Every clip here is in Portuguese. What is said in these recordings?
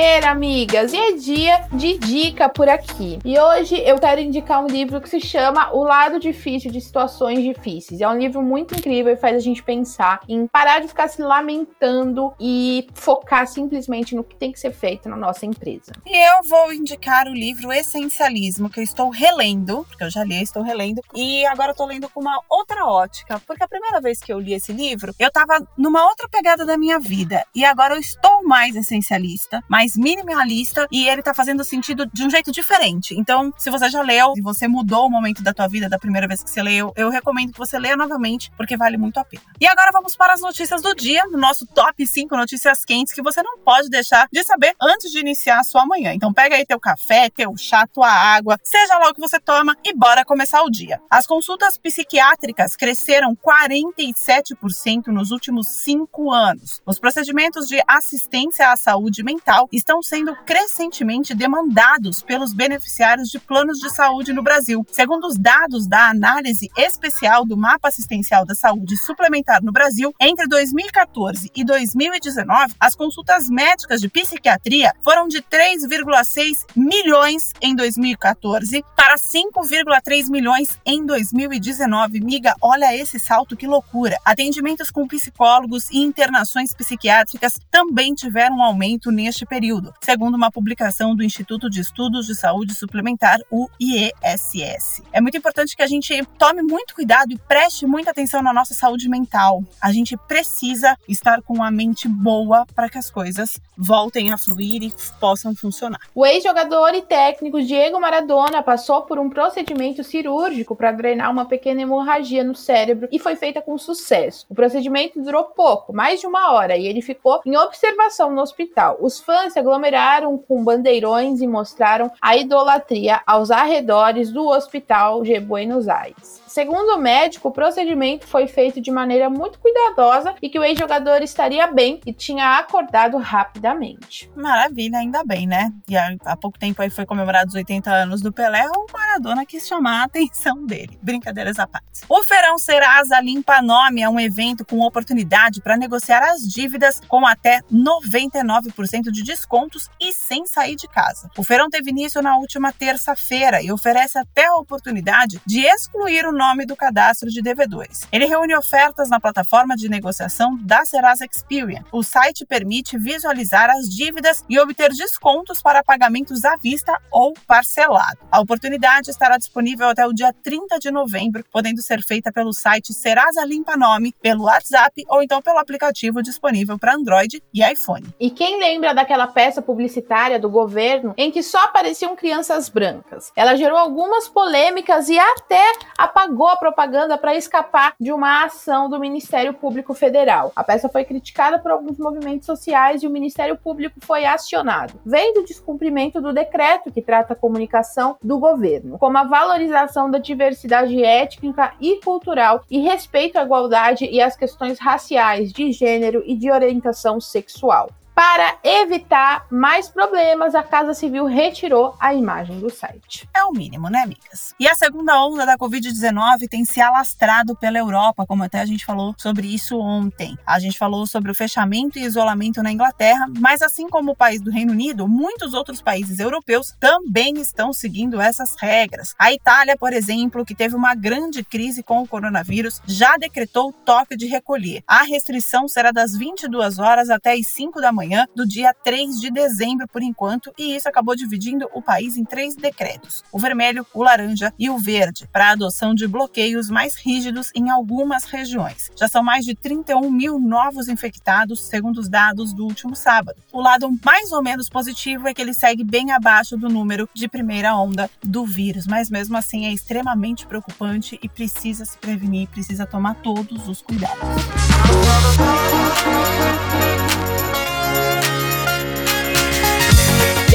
Terça-feira, amigas, e é dia de dica por aqui. E hoje eu quero indicar um livro que se chama O Lado Difícil de Situações Difíceis. É um livro muito incrível e faz a gente pensar em parar de ficar se lamentando e focar simplesmente no que tem que ser feito na nossa empresa. E eu vou indicar o livro Essencialismo, que eu estou relendo, porque eu já li, estou relendo, e agora eu lendo com uma outra ótica, porque a primeira vez que eu li esse livro, eu tava numa outra pegada da minha vida, e agora eu estou mais essencialista, mais mais minimalista e ele tá fazendo sentido de um jeito diferente. Então, se você já leu, se você mudou o momento da tua vida da primeira vez que você leu, eu recomendo que você leia novamente, porque vale muito a pena. E agora vamos para as notícias do dia, no nosso top 5 notícias quentes que você não pode deixar de saber antes de iniciar a sua manhã. Então, pega aí teu café, teu chá, tua água, seja lá o que você toma e bora começar o dia. As consultas psiquiátricas cresceram 47% nos últimos cinco anos. Os procedimentos de assistência à saúde mental estão sendo crescentemente demandados pelos beneficiários de planos de saúde no Brasil. Segundo os dados da análise especial do Mapa Assistencial da Saúde Suplementar no Brasil, entre 2014 e 2019, as consultas médicas de psiquiatria foram de 3,6 milhões em 2014 para 5,3 milhões em 2019. Miga, olha esse salto, que loucura! Atendimentos com psicólogos e internações psiquiátricas também tiveram um aumento neste período período, segundo uma publicação do Instituto de Estudos de Saúde Suplementar, o IESS. É muito importante que a gente tome muito cuidado e preste muita atenção na nossa saúde mental. A gente precisa estar com a mente boa para que as coisas voltem a fluir e possam funcionar. O ex-jogador e técnico Diego Maradona passou por um procedimento cirúrgico para drenar uma pequena hemorragia no cérebro e foi feita com sucesso. O procedimento durou pouco, mais de uma hora, e ele ficou em observação no hospital. Os fãs aglomeraram com bandeirões e mostraram a idolatria aos arredores do Hospital de Buenos Aires. Segundo o médico, o procedimento foi feito de maneira muito cuidadosa e que o ex-jogador estaria bem e tinha acordado rapidamente. Maravilha, ainda bem, né? E há pouco tempo aí foi comemorado os 80 anos do Pelé, o Maradona quis chamar a atenção dele. Brincadeiras à parte. O Feirão Serasa Limpa Nome é um evento com oportunidade para negociar as dívidas com até 99% de descontos e sem sair de casa. O feirão teve início na última terça-feira e oferece até a oportunidade de excluir o nome do cadastro de devedores. Ele reúne ofertas na plataforma de negociação da Serasa Experian. O site permite visualizar as dívidas e obter descontos para pagamentos à vista ou parcelado. A oportunidade estará disponível até o dia 30 de novembro, podendo ser feita pelo site Serasa Limpa Nome, pelo WhatsApp ou então pelo aplicativo disponível para Android e iPhone. E quem lembra daquela peça publicitária do governo em que só apareciam crianças brancas? Ela gerou algumas polêmicas e até apagou pagou a propaganda para escapar de uma ação do Ministério Público Federal. A peça foi criticada por alguns movimentos sociais e o Ministério Público foi acionado, vendo o descumprimento do decreto que trata a comunicação do governo, como a valorização da diversidade étnica e cultural e respeito à igualdade e às questões raciais, de gênero e de orientação sexual. Para evitar mais problemas, a Casa Civil retirou a imagem do site. É o mínimo, né, amigas? E a segunda onda da Covid-19 tem se alastrado pela Europa, como até a gente falou sobre isso ontem. A gente falou sobre o fechamento e isolamento na Inglaterra, mas assim como o país do Reino Unido, muitos outros países europeus também estão seguindo essas regras. A Itália, por exemplo, que teve uma grande crise com o coronavírus, já decretou toque de recolher. A restrição será das 22 horas até as 5 da manhã manhã do dia 3 de dezembro, por enquanto, e isso acabou dividindo o país em três decretos: o vermelho, o laranja e o verde, para a adoção de bloqueios mais rígidos em algumas regiões. Já são mais de 31 mil novos infectados, segundo os dados do último sábado. O lado mais ou menos positivo é que ele segue bem abaixo do número de primeira onda do vírus, mas mesmo assim é extremamente preocupante e precisa se prevenir, precisa tomar todos os cuidados.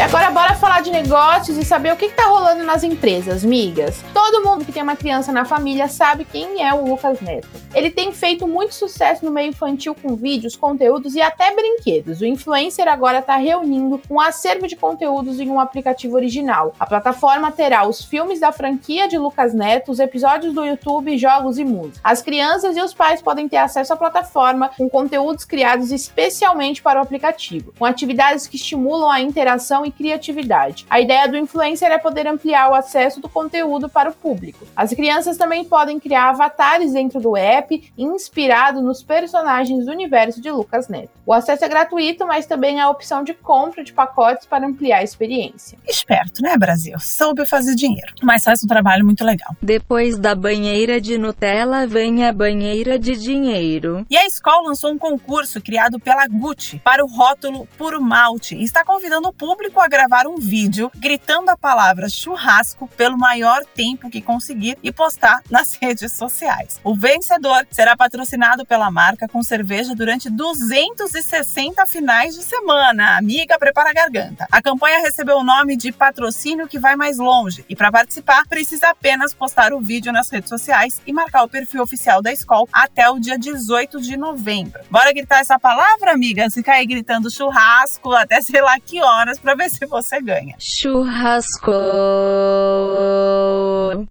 Agora bora falar de negócios e saber o que, está rolando nas empresas, migas. Todo mundo que tem uma criança na família sabe quem é o Lucas Neto. Ele tem feito muito sucesso no meio infantil com vídeos, conteúdos e até brinquedos. O influencer agora está reunindo um acervo de conteúdos em um aplicativo original. A plataforma terá os filmes da franquia de Lucas Neto, os episódios do YouTube, jogos e música. As crianças e os pais podem ter acesso à plataforma com conteúdos criados especialmente para o aplicativo, com atividades que estimulam a interação e criatividade. A ideia do influencer é poder ampliar o acesso do conteúdo para o público. As crianças também podem criar avatares dentro do app, inspirado nos personagens do universo de Lucas Neto. O acesso é gratuito, mas também há a opção de compra de pacotes para ampliar a experiência. Esperto, né, Brasil? Soube fazer dinheiro, mas faz um trabalho muito legal. Depois da banheira de Nutella, vem a banheira de dinheiro. E a escola lançou um concurso criado pela Gucci para o rótulo Puro Malte e está convidando o público a gravar um vídeo gritando a palavra churrasco pelo maior tempo que conseguir e postar nas redes sociais. O vencedor será patrocinado pela marca com cerveja durante 260 finais de semana. Amiga, prepara a garganta. A campanha recebeu o nome de patrocínio que vai mais longe e para participar precisa apenas postar o vídeo nas redes sociais e marcar o perfil oficial da escola até o dia 18 de novembro. Bora gritar essa palavra, amiga? Fica aí gritando churrasco até sei lá que horas para ver se você ganha. Churrasco.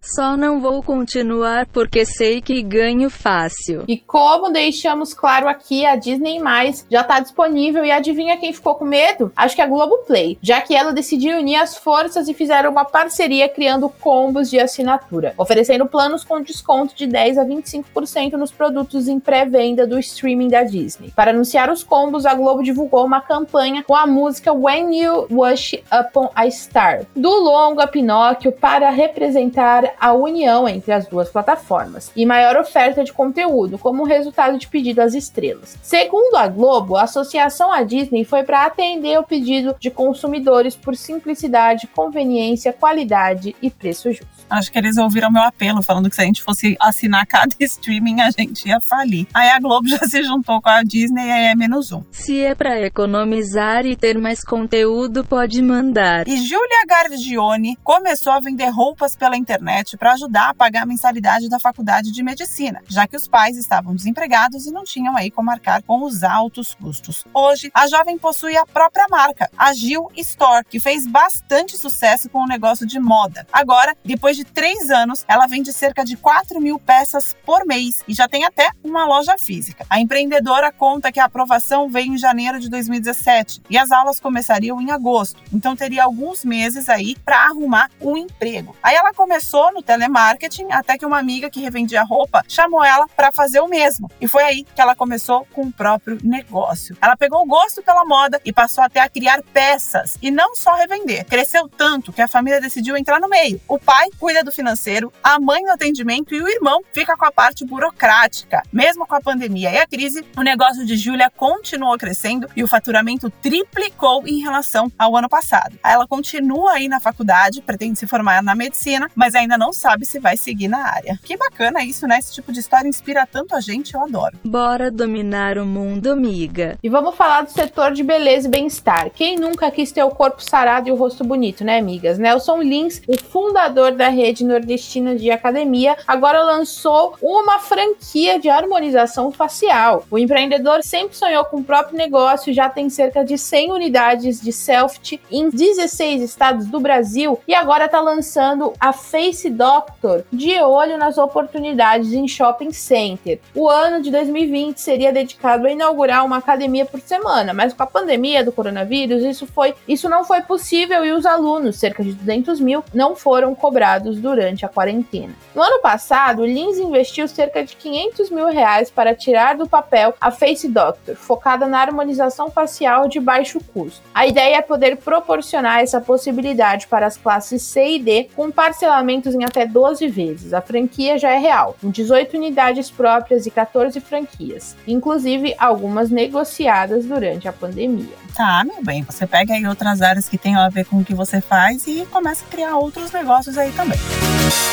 Só não vou continuar porque sei que ganho fácil. E como deixamos claro aqui, a Disney Mais já está disponível e adivinha quem ficou com medo? Acho que é a Globoplay, já que ela decidiu unir as forças e fizeram uma parceria criando combos de assinatura, oferecendo planos com desconto de 10 a 25% nos produtos em pré-venda do streaming da Disney. Para anunciar os combos, a Globo divulgou uma campanha com a música When You Wish Upon a Star, do longa Pinóquio para representar a união entre as duas plataformas e maior oferta de conteúdo, como resultado de pedido às estrelas. Segundo a Globo, a associação à Disney foi para atender o pedido de consumidores por simplicidade, conveniência, qualidade e preço justo. Acho que eles ouviram meu apelo, falando que se a gente fosse assinar cada streaming, a gente ia falir. Aí a Globo já se juntou com a Disney e é menos um. Se é para economizar e ter mais conteúdo, pode mandar. E Julia Gardione começou a vender roupas pela internet para ajudar a pagar a mensalidade da faculdade de medicina, já que os pais estavam desempregados e não tinham aí como marcar com os altos custos. Hoje, a jovem possui a própria marca, a Gil Store, que fez bastante sucesso com o negócio de moda. Agora, depois de três anos, ela vende cerca de 4 mil peças por mês e já tem até uma loja física. A empreendedora conta que a aprovação veio em janeiro de 2017 e as aulas começariam em agosto, então teria alguns meses aí para arrumar um emprego. Aí ela começou no telemarketing até que uma amiga que revendia roupa chamou ela para fazer o mesmo. E foi aí que ela começou com o próprio negócio. Ela pegou o gosto pela moda e passou até a criar peças e não só revender. Cresceu tanto que a família decidiu entrar no meio. O pai cuida do financeiro, a mãe do atendimento e o irmão fica com a parte burocrática. Mesmo com a pandemia e a crise, o negócio de Júlia continuou crescendo e o faturamento triplicou em relação ao ano passado. Ela continua aí na faculdade, pretende se formar na medicina, mas ainda não sabe se vai seguir na área. Que bacana isso, né? Esse tipo de história inspira tanto a gente, eu adoro. Bora dominar o mundo, amiga. E vamos falar do setor de beleza e bem-estar. Quem nunca quis ter o corpo sarado e o rosto bonito, né, amigas? Nelson Lins, o fundador da rede nordestina de academia, agora lançou uma franquia de harmonização facial. O empreendedor sempre sonhou com o próprio negócio e já tem cerca de 100 unidades de Selfie em 16 estados do Brasil e agora está lançando a Face Doctor de olho nas oportunidades em shopping center. O ano de 2020 seria dedicado a inaugurar uma academia por semana, mas com a pandemia do coronavírus isso foi isso não foi possível e os alunos, cerca de 200 mil, não foram cobrados durante a quarentena. No ano passado, Lins investiu cerca de 500 mil reais para tirar do papel a Face Doctor, focada na harmonização facial de baixo custo. A ideia é poder proporcionar essa possibilidade para as classes C e D com parcelamentos em até 12 vezes. A franquia já é real, com 18 unidades próprias e 14 franquias, inclusive algumas negociadas durante a pandemia. Tá, meu bem, você pega aí outras áreas que tem a ver com o que você faz e começa a criar outros negócios aí também. Bye.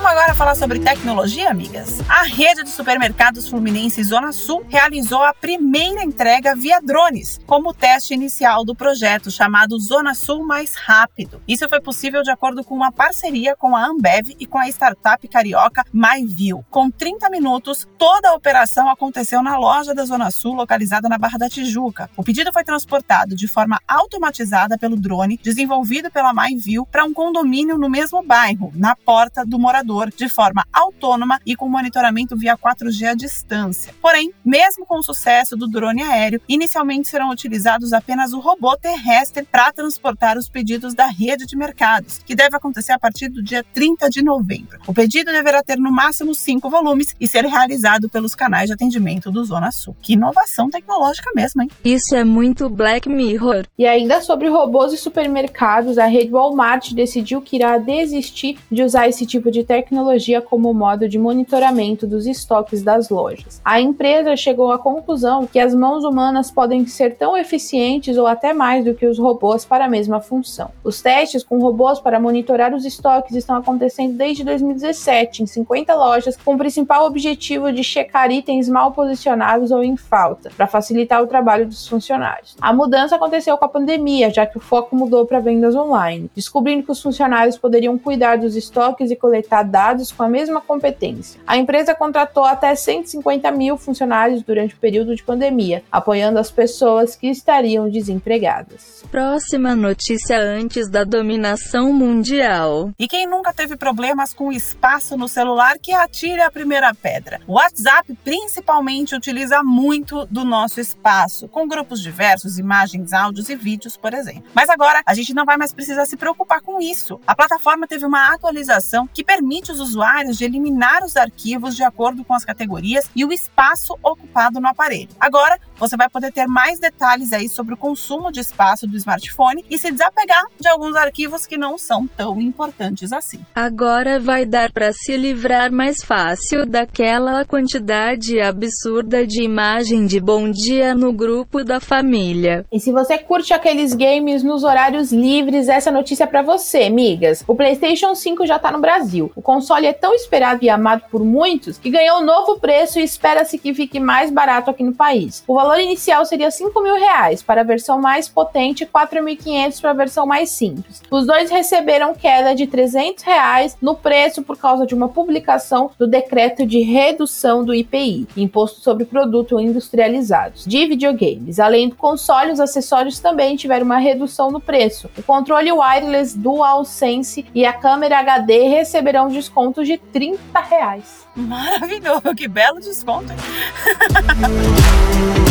Vamos agora falar sobre tecnologia, amigas? A rede de supermercados Fluminense Zona Sul realizou a primeira entrega via drones, como teste inicial do projeto chamado Zona Sul Mais Rápido. Isso foi possível de acordo com uma parceria com a Ambev e com a startup carioca MyView. Com 30 minutos, toda a operação aconteceu na loja da Zona Sul, localizada na Barra da Tijuca. O pedido foi transportado de forma automatizada pelo drone, desenvolvido pela MyView, para um condomínio no mesmo bairro, na porta do morador de forma autônoma e com monitoramento via 4G à distância. Porém, mesmo com o sucesso do drone aéreo, inicialmente serão utilizados apenas o robô terrestre para transportar os pedidos da rede de mercados, que deve acontecer a partir do dia 30 de novembro. O pedido deverá ter no máximo cinco volumes e ser realizado pelos canais de atendimento do Zona Sul. Que inovação tecnológica mesmo, hein? Isso é muito Black Mirror. E ainda sobre robôs e supermercados, a rede Walmart decidiu que irá desistir de usar esse tipo de tecnologia como modo de monitoramento dos estoques das lojas. A empresa chegou à conclusão que as mãos humanas podem ser tão eficientes ou até mais do que os robôs para a mesma função. Os testes com robôs para monitorar os estoques estão acontecendo desde 2017 em 50 lojas, com o principal objetivo de checar itens mal posicionados ou em falta, para facilitar o trabalho dos funcionários. A mudança aconteceu com a pandemia, já que o foco mudou para vendas online, descobrindo que os funcionários poderiam cuidar dos estoques e coletar dados com a mesma competência. A empresa contratou até 150 mil funcionários durante o período de pandemia, apoiando as pessoas que estariam desempregadas. Próxima notícia antes da dominação mundial. E quem nunca teve problemas com espaço no celular que atire a primeira pedra. O WhatsApp principalmente utiliza muito do nosso espaço, com grupos diversos, imagens, áudios e vídeos, por exemplo. Mas agora a gente não vai mais precisar se preocupar com isso. A plataforma teve uma atualização que permite permite os usuários de eliminar os arquivos de acordo com as categorias e o espaço ocupado no aparelho. Agora, você vai poder ter mais detalhes aí sobre o consumo de espaço do smartphone e se desapegar de alguns arquivos que não são tão importantes assim. Agora vai dar para se livrar mais fácil daquela quantidade absurda de imagem de bom dia no grupo da família. E se você curte aqueles games nos horários livres, essa notícia é para você, amigas. O PlayStation 5 já tá no Brasil. O console é tão esperado e amado por muitos que ganhou um novo preço e espera-se que fique mais barato aqui no país. O valor inicial seria 5 mil reais para a versão mais potente e 4.500 para a versão mais simples. Os dois receberam queda de 300 reais no preço por causa de uma publicação do decreto de redução do IPI, Imposto sobre Produtos Industrializados, de videogames. Além do console, os acessórios também tiveram uma redução no preço. O controle wireless DualSense e a câmera HD receberão desconto de 30 reais. Maravilhoso, que belo desconto.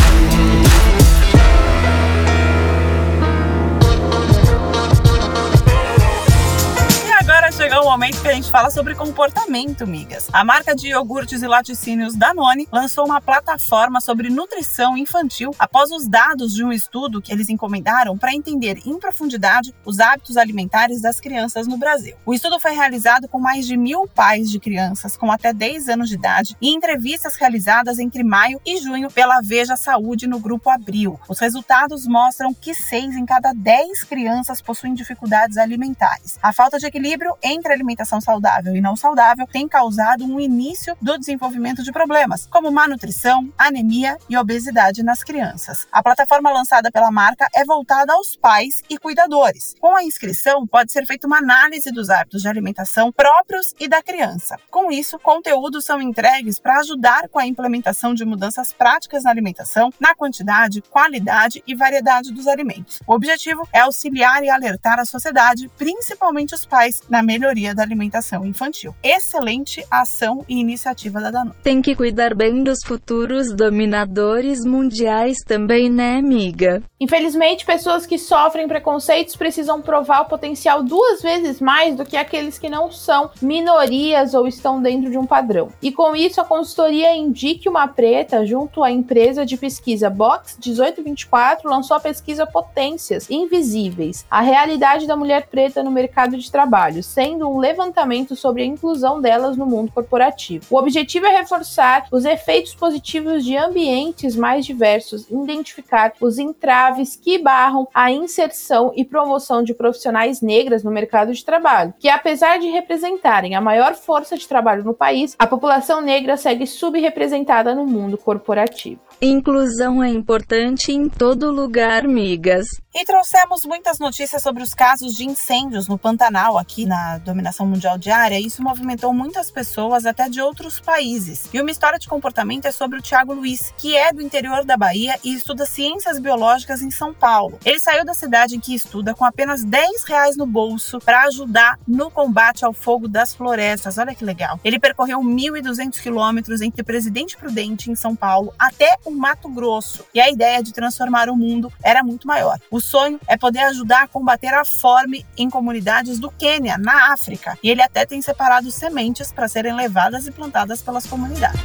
chegou o momento que a gente fala sobre comportamento, migas. A marca de iogurtes e laticínios Danone lançou uma plataforma sobre nutrição infantil após os dados de um estudo que eles encomendaram para entender em profundidade os hábitos alimentares das crianças no Brasil. O estudo foi realizado com mais de mil pais de crianças com até 10 anos de idade e entrevistas realizadas entre maio e junho pela Veja Saúde no Grupo Abril. Os resultados mostram que 6 em cada 10 crianças possuem dificuldades alimentares. A falta de equilíbrio entre alimentação saudável e não saudável tem causado um início do desenvolvimento de problemas, como má nutrição, anemia e obesidade nas crianças. A plataforma lançada pela marca é voltada aos pais e cuidadores. Com a inscrição, pode ser feita uma análise dos hábitos de alimentação próprios e da criança. Com isso, conteúdos são entregues para ajudar com a implementação de mudanças práticas na alimentação, na quantidade, qualidade e variedade dos alimentos. O objetivo é auxiliar e alertar a sociedade, principalmente os pais, na melhoria da alimentação infantil. Excelente ação e iniciativa da Danone. Tem que cuidar bem dos futuros dominadores mundiais também, né, amiga? Infelizmente, pessoas que sofrem preconceitos precisam provar o potencial duas vezes mais do que aqueles que não são minorias ou estão dentro de um padrão. E com isso, a consultoria Indique uma Preta, junto à empresa de pesquisa Box 1824, lançou a pesquisa Potências Invisíveis, a realidade da mulher preta no mercado de trabalho trazendo um levantamento sobre a inclusão delas no mundo corporativo. O objetivo é reforçar os efeitos positivos de ambientes mais diversos, identificar os entraves que barram a inserção e promoção de profissionais negras no mercado de trabalho, que apesar de representarem a maior força de trabalho no país, a população negra segue subrepresentada no mundo corporativo. Inclusão é importante em todo lugar, migas. E trouxemos muitas notícias sobre os casos de incêndios no Pantanal, aqui na dominação mundial diária. Isso movimentou muitas pessoas, até de outros países. E uma história de comportamento é sobre o Tiago Luiz, que é do interior da Bahia e estuda ciências biológicas em São Paulo. Ele saiu da cidade em que estuda com apenas 10 reais no bolso para ajudar no combate ao fogo das florestas. Olha que legal. Ele percorreu 1.200 quilômetros entre Presidente Prudente, em São Paulo, até o Mato Grosso. E a ideia de transformar o mundo era muito maior. O sonho é poder ajudar a combater a fome em comunidades do Quênia, na África. E ele até tem separado sementes para serem levadas e plantadas pelas comunidades.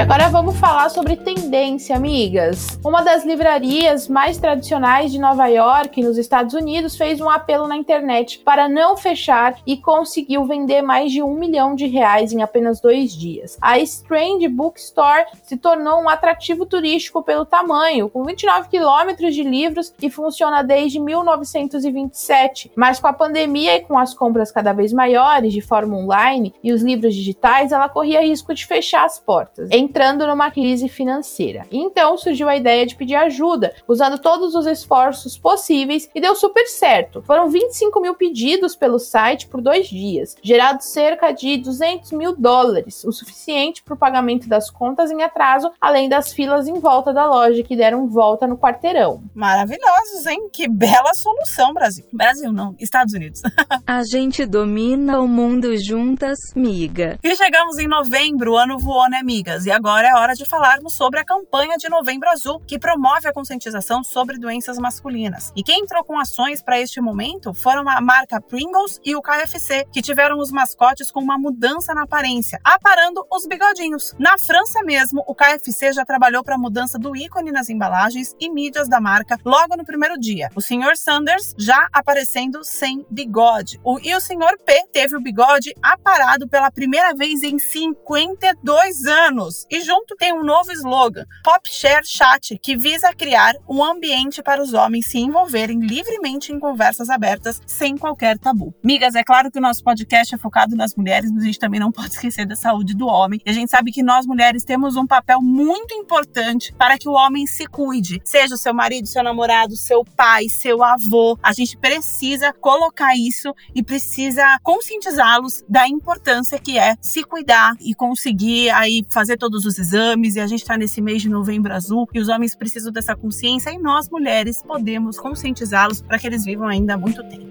Agora vamos falar sobre tendência, amigas. Uma das livrarias mais tradicionais de Nova York, nos Estados Unidos, fez um apelo na internet para não fechar e conseguiu vender mais de um milhão de reais em apenas dois dias. A Strange Bookstore se tornou um atrativo turístico pelo tamanho, com 29 quilômetros de livros e funciona desde 1927. Mas com a pandemia e com as compras cada vez maiores de forma online e os livros digitais, ela corria risco de fechar as portas entrando numa crise financeira. Então surgiu a ideia de pedir ajuda, usando todos os esforços possíveis e deu super certo. Foram 25 mil pedidos pelo site por dois dias, gerado cerca de 200 mil dólares, o suficiente para o pagamento das contas em atraso, além das filas em volta da loja que deram volta no quarteirão. Maravilhosos, hein? Que bela solução, Brasil. Brasil não, Estados Unidos. A gente domina o mundo juntas, miga. E chegamos em novembro, o ano voou, né, amigas? E agora é hora de falarmos sobre a campanha de Novembro Azul, que promove a conscientização sobre doenças masculinas. E quem entrou com ações para este momento foram a marca Pringles e o KFC, que tiveram os mascotes com uma mudança na aparência, aparando os bigodinhos. Na França mesmo, o KFC já trabalhou para a mudança do ícone nas embalagens e mídias da marca logo no primeiro dia. O Sr. Sanders já aparecendo sem bigode. O, e o Sr. P teve o bigode aparado pela primeira vez em 52 anos. E junto tem um novo slogan, Pop Share Chat, que visa criar um ambiente para os homens se envolverem livremente em conversas abertas sem qualquer tabu. Migas, é claro que o nosso podcast é focado nas mulheres, mas a gente também não pode esquecer da saúde do homem. E a gente sabe que nós mulheres temos um papel muito importante para que o homem se cuide, seja o seu marido, seu namorado, seu pai, seu avô. A gente precisa colocar isso e precisa conscientizá-los da importância que é se cuidar e conseguir aí fazer todos os exames e a gente está nesse mês de novembro azul e os homens precisam dessa consciência e nós mulheres podemos conscientizá-los para que eles vivam ainda muito tempo.